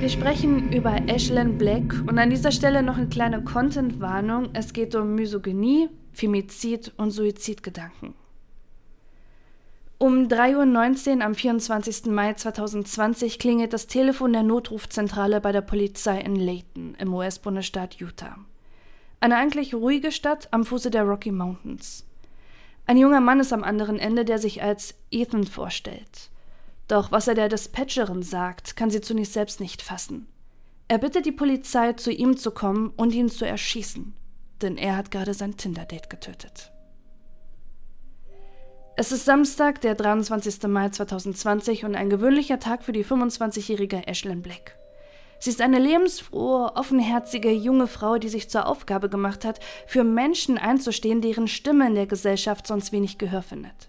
Wir sprechen über Ashlyn Black und an dieser Stelle noch eine kleine Content-Warnung. Es geht um Misogynie, Femizid und Suizidgedanken. Um 3.19 Uhr am 24. Mai 2020 klingelt das Telefon der Notrufzentrale bei der Polizei in Layton im US-Bundesstaat Utah. Eine eigentlich ruhige Stadt am Fuße der Rocky Mountains. Ein junger Mann ist am anderen Ende, der sich als Ethan vorstellt. Doch was er der Dispatcherin sagt, kann sie zunächst selbst nicht fassen. Er bittet die Polizei, zu ihm zu kommen und ihn zu erschießen, denn er hat gerade sein Tinder-Date getötet. Es ist Samstag, der 23. Mai 2020 und ein gewöhnlicher Tag für die 25-jährige Ashlyn Black. Sie ist eine lebensfrohe, offenherzige junge Frau, die sich zur Aufgabe gemacht hat, für Menschen einzustehen, deren Stimme in der Gesellschaft sonst wenig Gehör findet.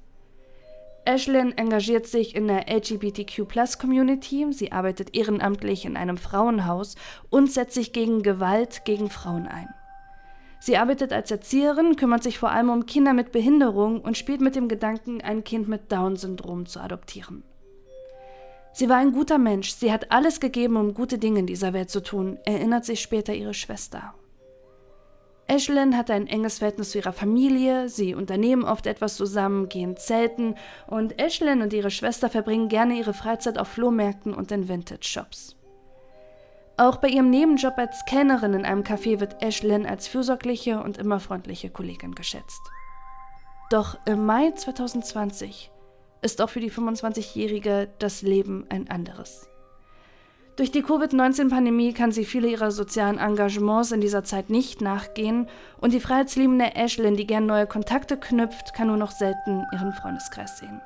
Ashlyn engagiert sich in der LGBTQ-Plus-Community, sie arbeitet ehrenamtlich in einem Frauenhaus und setzt sich gegen Gewalt gegen Frauen ein. Sie arbeitet als Erzieherin, kümmert sich vor allem um Kinder mit Behinderung und spielt mit dem Gedanken, ein Kind mit Down-Syndrom zu adoptieren. Sie war ein guter Mensch, sie hat alles gegeben, um gute Dinge in dieser Welt zu tun, erinnert sich später ihre Schwester. Ashlyn hat ein enges Verhältnis zu ihrer Familie, sie unternehmen oft etwas zusammen, gehen zelten und Ashlyn und ihre Schwester verbringen gerne ihre Freizeit auf Flohmärkten und in Vintage-Shops. Auch bei ihrem Nebenjob als Kellnerin in einem Café wird Ashlyn als fürsorgliche und immer freundliche Kollegin geschätzt. Doch im Mai 2020 ist auch für die 25-Jährige das Leben ein anderes. Durch die Covid-19-Pandemie kann sie viele ihrer sozialen Engagements in dieser Zeit nicht nachgehen und die freiheitsliebende Ashlyn, die gern neue Kontakte knüpft, kann nur noch selten ihren Freundeskreis sehen.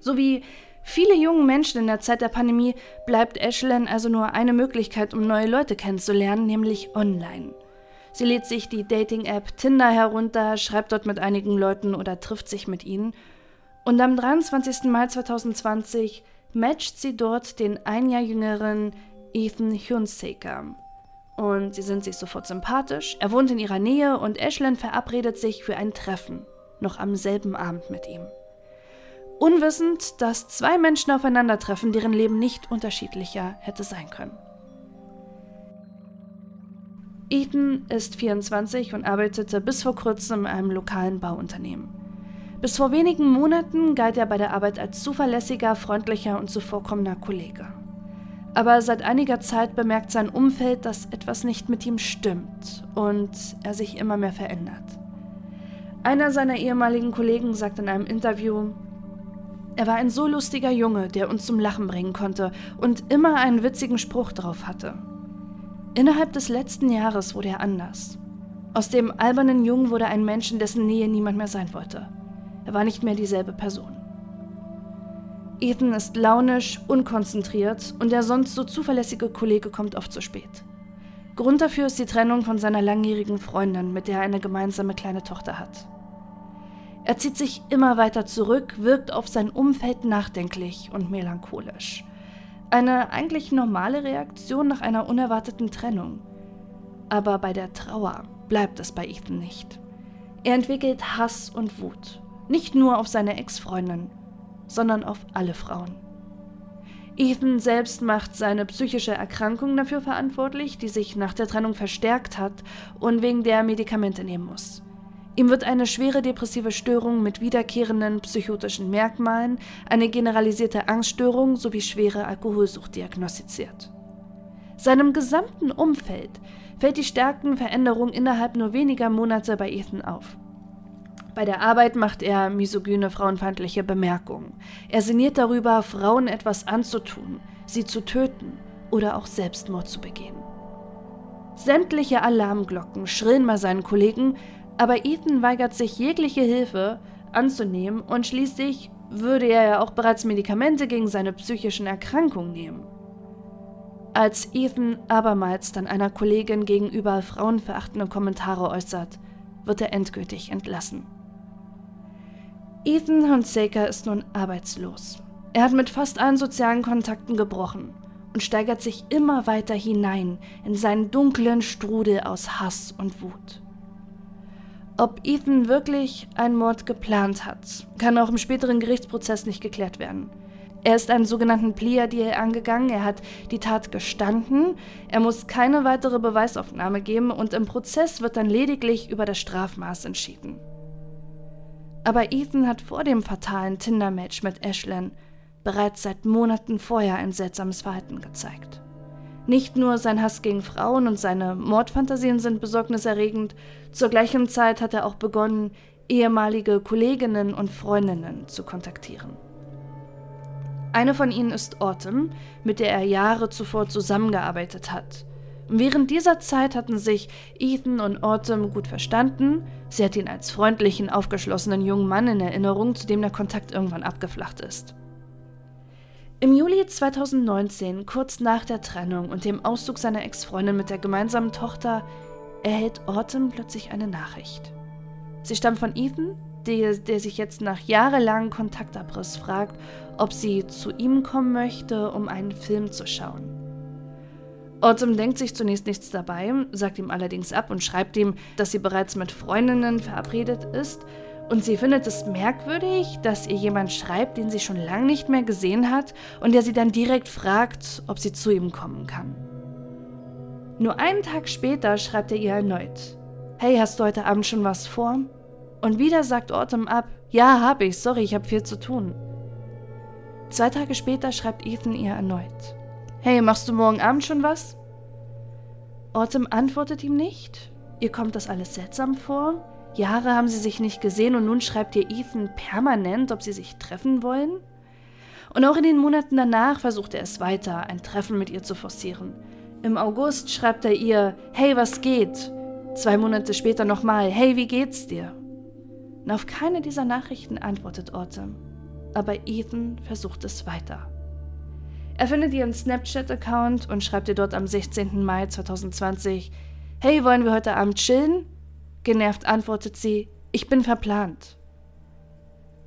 So wie Viele junge Menschen in der Zeit der Pandemie bleibt Ashlyn also nur eine Möglichkeit, um neue Leute kennenzulernen, nämlich online. Sie lädt sich die Dating-App Tinder herunter, schreibt dort mit einigen Leuten oder trifft sich mit ihnen. Und am 23. Mai 2020 matcht sie dort den ein Jahr jüngeren Ethan Hunsaker. Und sie sind sich sofort sympathisch. Er wohnt in ihrer Nähe und Ashlyn verabredet sich für ein Treffen, noch am selben Abend mit ihm unwissend, dass zwei Menschen aufeinandertreffen, deren Leben nicht unterschiedlicher hätte sein können. Ethan ist 24 und arbeitete bis vor kurzem in einem lokalen Bauunternehmen. Bis vor wenigen Monaten galt er bei der Arbeit als zuverlässiger, freundlicher und zuvorkommender Kollege. Aber seit einiger Zeit bemerkt sein Umfeld, dass etwas nicht mit ihm stimmt und er sich immer mehr verändert. Einer seiner ehemaligen Kollegen sagt in einem Interview, er war ein so lustiger Junge, der uns zum Lachen bringen konnte und immer einen witzigen Spruch drauf hatte. Innerhalb des letzten Jahres wurde er anders. Aus dem albernen Jungen wurde ein Mensch, in dessen Nähe niemand mehr sein wollte. Er war nicht mehr dieselbe Person. Ethan ist launisch, unkonzentriert und der sonst so zuverlässige Kollege kommt oft zu spät. Grund dafür ist die Trennung von seiner langjährigen Freundin, mit der er eine gemeinsame kleine Tochter hat. Er zieht sich immer weiter zurück, wirkt auf sein Umfeld nachdenklich und melancholisch. Eine eigentlich normale Reaktion nach einer unerwarteten Trennung. Aber bei der Trauer bleibt es bei Ethan nicht. Er entwickelt Hass und Wut. Nicht nur auf seine Ex-Freundin, sondern auf alle Frauen. Ethan selbst macht seine psychische Erkrankung dafür verantwortlich, die sich nach der Trennung verstärkt hat und wegen der Medikamente nehmen muss. Ihm wird eine schwere depressive Störung mit wiederkehrenden psychotischen Merkmalen, eine generalisierte Angststörung sowie schwere Alkoholsucht diagnostiziert. Seinem gesamten Umfeld fällt die starken Veränderung innerhalb nur weniger Monate bei Ethan auf. Bei der Arbeit macht er misogyne, frauenfeindliche Bemerkungen. Er sinniert darüber, Frauen etwas anzutun, sie zu töten oder auch Selbstmord zu begehen. Sämtliche Alarmglocken schrillen bei seinen Kollegen, aber Ethan weigert sich jegliche Hilfe anzunehmen und schließlich würde er ja auch bereits Medikamente gegen seine psychischen Erkrankungen nehmen. Als Ethan abermals dann einer Kollegin gegenüber frauenverachtende Kommentare äußert, wird er endgültig entlassen. Ethan Hunsaker ist nun arbeitslos. Er hat mit fast allen sozialen Kontakten gebrochen und steigert sich immer weiter hinein in seinen dunklen Strudel aus Hass und Wut. Ob Ethan wirklich einen Mord geplant hat, kann auch im späteren Gerichtsprozess nicht geklärt werden. Er ist einen sogenannten Plea-Deal angegangen, er hat die Tat gestanden, er muss keine weitere Beweisaufnahme geben und im Prozess wird dann lediglich über das Strafmaß entschieden. Aber Ethan hat vor dem fatalen Tinder-Match mit Ashlyn bereits seit Monaten vorher ein seltsames Verhalten gezeigt. Nicht nur sein Hass gegen Frauen und seine Mordfantasien sind besorgniserregend, zur gleichen Zeit hat er auch begonnen, ehemalige Kolleginnen und Freundinnen zu kontaktieren. Eine von ihnen ist Autumn, mit der er Jahre zuvor zusammengearbeitet hat. Während dieser Zeit hatten sich Ethan und Autumn gut verstanden. Sie hat ihn als freundlichen, aufgeschlossenen jungen Mann in Erinnerung, zu dem der Kontakt irgendwann abgeflacht ist. Im Juli 2019, kurz nach der Trennung und dem Auszug seiner Ex-Freundin mit der gemeinsamen Tochter, erhält Autumn plötzlich eine Nachricht. Sie stammt von Ethan, der, der sich jetzt nach jahrelangem Kontaktabriss fragt, ob sie zu ihm kommen möchte, um einen Film zu schauen. Autumn denkt sich zunächst nichts dabei, sagt ihm allerdings ab und schreibt ihm, dass sie bereits mit Freundinnen verabredet ist und sie findet es merkwürdig, dass ihr jemand schreibt, den sie schon lange nicht mehr gesehen hat und der sie dann direkt fragt, ob sie zu ihm kommen kann. Nur einen Tag später schreibt er ihr erneut: Hey, hast du heute Abend schon was vor? Und wieder sagt Autumn ab: Ja, hab ich, sorry, ich habe viel zu tun. Zwei Tage später schreibt Ethan ihr erneut: Hey, machst du morgen Abend schon was? Autumn antwortet ihm nicht. Ihr kommt das alles seltsam vor. Jahre haben sie sich nicht gesehen und nun schreibt ihr Ethan permanent, ob sie sich treffen wollen? Und auch in den Monaten danach versucht er es weiter, ein Treffen mit ihr zu forcieren. Im August schreibt er ihr, hey, was geht? Zwei Monate später nochmal, hey, wie geht's dir? Und auf keine dieser Nachrichten antwortet Autumn. Aber Ethan versucht es weiter. Er findet ihren Snapchat-Account und schreibt ihr dort am 16. Mai 2020, hey, wollen wir heute Abend chillen? Genervt antwortet sie, ich bin verplant.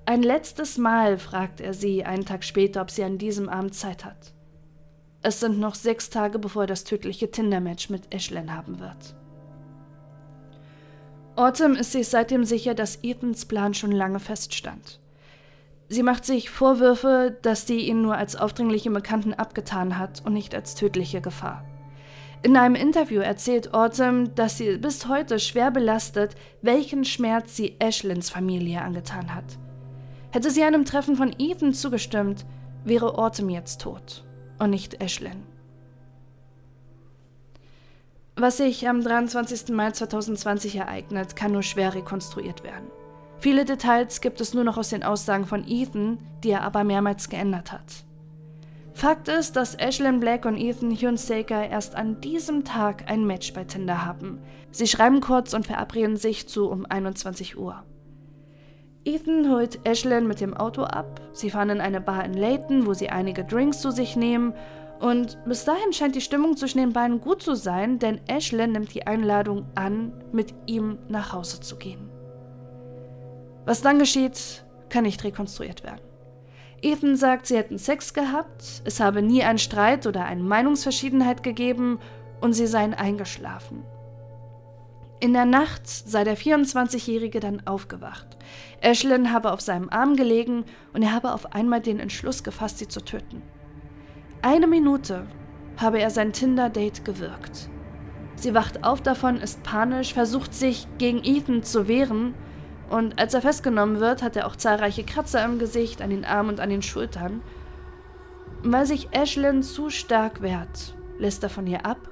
Ein letztes Mal fragt er sie einen Tag später, ob sie an diesem Abend Zeit hat. Es sind noch sechs Tage, bevor er das tödliche Tinder-Match mit Ashlyn haben wird. Autumn ist sich seitdem sicher, dass Ethans Plan schon lange feststand. Sie macht sich Vorwürfe, dass sie ihn nur als aufdringlichen Bekannten abgetan hat und nicht als tödliche Gefahr. In einem Interview erzählt Autumn, dass sie bis heute schwer belastet, welchen Schmerz sie Ashlyns Familie angetan hat. Hätte sie einem Treffen von Ethan zugestimmt, wäre Autumn jetzt tot und nicht Ashlyn. Was sich am 23. Mai 2020 ereignet, kann nur schwer rekonstruiert werden. Viele Details gibt es nur noch aus den Aussagen von Ethan, die er aber mehrmals geändert hat. Fakt ist, dass Ashlyn Black und Ethan Hunsaker erst an diesem Tag ein Match bei Tinder haben. Sie schreiben kurz und verabreden sich zu um 21 Uhr. Ethan holt Ashlyn mit dem Auto ab. Sie fahren in eine Bar in Layton, wo sie einige Drinks zu sich nehmen. Und bis dahin scheint die Stimmung zwischen den beiden gut zu sein, denn Ashlyn nimmt die Einladung an, mit ihm nach Hause zu gehen. Was dann geschieht, kann nicht rekonstruiert werden. Ethan sagt, sie hätten Sex gehabt, es habe nie einen Streit oder eine Meinungsverschiedenheit gegeben und sie seien eingeschlafen. In der Nacht sei der 24-Jährige dann aufgewacht. Ashlyn habe auf seinem Arm gelegen und er habe auf einmal den Entschluss gefasst, sie zu töten. Eine Minute habe er sein Tinder-Date gewirkt. Sie wacht auf davon, ist panisch, versucht sich gegen Ethan zu wehren und als er festgenommen wird, hat er auch zahlreiche Kratzer im Gesicht, an den Armen und an den Schultern. Weil sich Ashlyn zu stark wehrt, lässt er von ihr ab,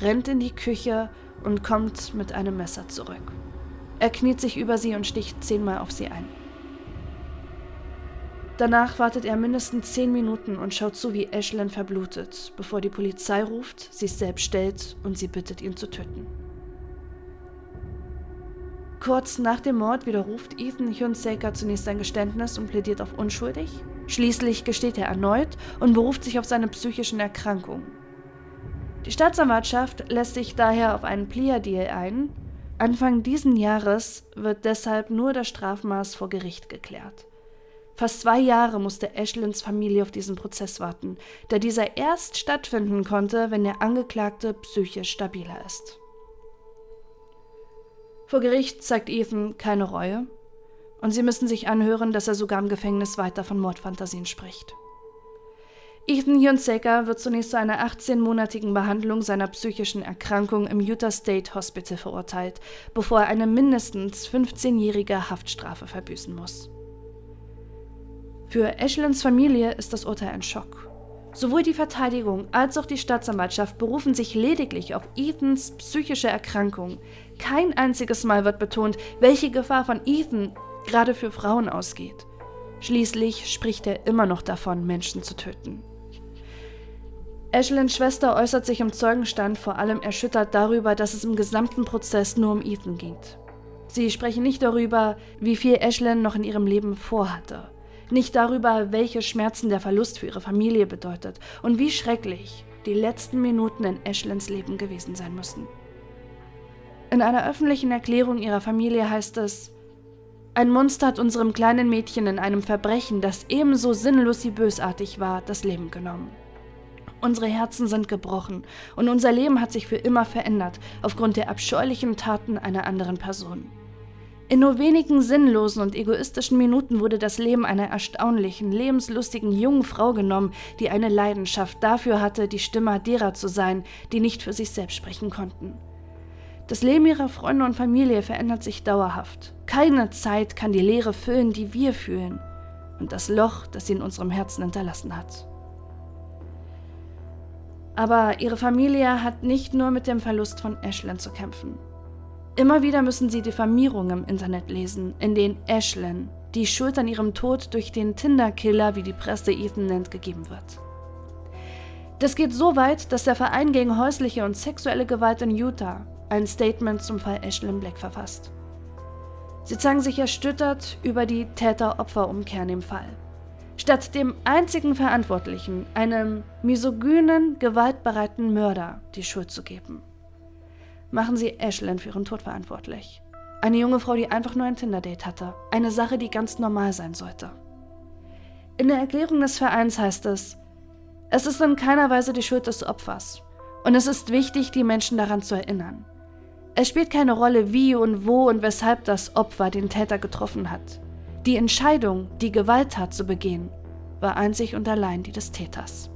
rennt in die Küche und kommt mit einem Messer zurück. Er kniet sich über sie und sticht zehnmal auf sie ein. Danach wartet er mindestens zehn Minuten und schaut zu, wie Ashlyn verblutet, bevor die Polizei ruft, sie selbst stellt und sie bittet, ihn zu töten. Kurz nach dem Mord widerruft Ethan Hunsaker zunächst sein Geständnis und plädiert auf unschuldig. Schließlich gesteht er erneut und beruft sich auf seine psychischen Erkrankungen. Die Staatsanwaltschaft lässt sich daher auf einen Plea-Deal ein. Anfang diesen Jahres wird deshalb nur das Strafmaß vor Gericht geklärt. Fast zwei Jahre musste Ashlyns Familie auf diesen Prozess warten, da dieser erst stattfinden konnte, wenn der Angeklagte psychisch stabiler ist. Vor Gericht zeigt Ethan keine Reue und sie müssen sich anhören, dass er sogar im Gefängnis weiter von Mordfantasien spricht. Ethan Hunsaker wird zunächst zu einer 18-monatigen Behandlung seiner psychischen Erkrankung im Utah State Hospital verurteilt, bevor er eine mindestens 15-jährige Haftstrafe verbüßen muss. Für Ashlands Familie ist das Urteil ein Schock. Sowohl die Verteidigung als auch die Staatsanwaltschaft berufen sich lediglich auf Ethans psychische Erkrankung. Kein einziges Mal wird betont, welche Gefahr von Ethan gerade für Frauen ausgeht. Schließlich spricht er immer noch davon, Menschen zu töten. Ashlands Schwester äußert sich im Zeugenstand vor allem erschüttert darüber, dass es im gesamten Prozess nur um Ethan ging. Sie sprechen nicht darüber, wie viel Ashland noch in ihrem Leben vorhatte, nicht darüber, welche Schmerzen der Verlust für ihre Familie bedeutet und wie schrecklich die letzten Minuten in Ashlands Leben gewesen sein müssen. In einer öffentlichen Erklärung ihrer Familie heißt es, ein Monster hat unserem kleinen Mädchen in einem Verbrechen, das ebenso sinnlos wie bösartig war, das Leben genommen. Unsere Herzen sind gebrochen und unser Leben hat sich für immer verändert aufgrund der abscheulichen Taten einer anderen Person. In nur wenigen sinnlosen und egoistischen Minuten wurde das Leben einer erstaunlichen, lebenslustigen jungen Frau genommen, die eine Leidenschaft dafür hatte, die Stimme derer zu sein, die nicht für sich selbst sprechen konnten. Das Leben ihrer Freunde und Familie verändert sich dauerhaft. Keine Zeit kann die Leere füllen, die wir fühlen, und das Loch, das sie in unserem Herzen hinterlassen hat. Aber ihre Familie hat nicht nur mit dem Verlust von Ashlyn zu kämpfen. Immer wieder müssen sie Diffamierungen im Internet lesen, in denen Ashlyn die Schuld an ihrem Tod durch den Tinder-Killer, wie die Presse Ethan nennt, gegeben wird. Das geht so weit, dass der Verein gegen häusliche und sexuelle Gewalt in Utah ein Statement zum Fall Ashlyn Black verfasst. Sie zeigen sich erstüttert über die Täter-Opfer-Umkehr im Fall. Statt dem einzigen Verantwortlichen, einem misogynen, gewaltbereiten Mörder, die Schuld zu geben. Machen sie Ashlyn für ihren Tod verantwortlich. Eine junge Frau, die einfach nur ein Tinder-Date hatte. Eine Sache, die ganz normal sein sollte. In der Erklärung des Vereins heißt es, es ist in keiner Weise die Schuld des Opfers. Und es ist wichtig, die Menschen daran zu erinnern. Es spielt keine Rolle, wie und wo und weshalb das Opfer den Täter getroffen hat. Die Entscheidung, die Gewalttat zu begehen, war einzig und allein die des Täters.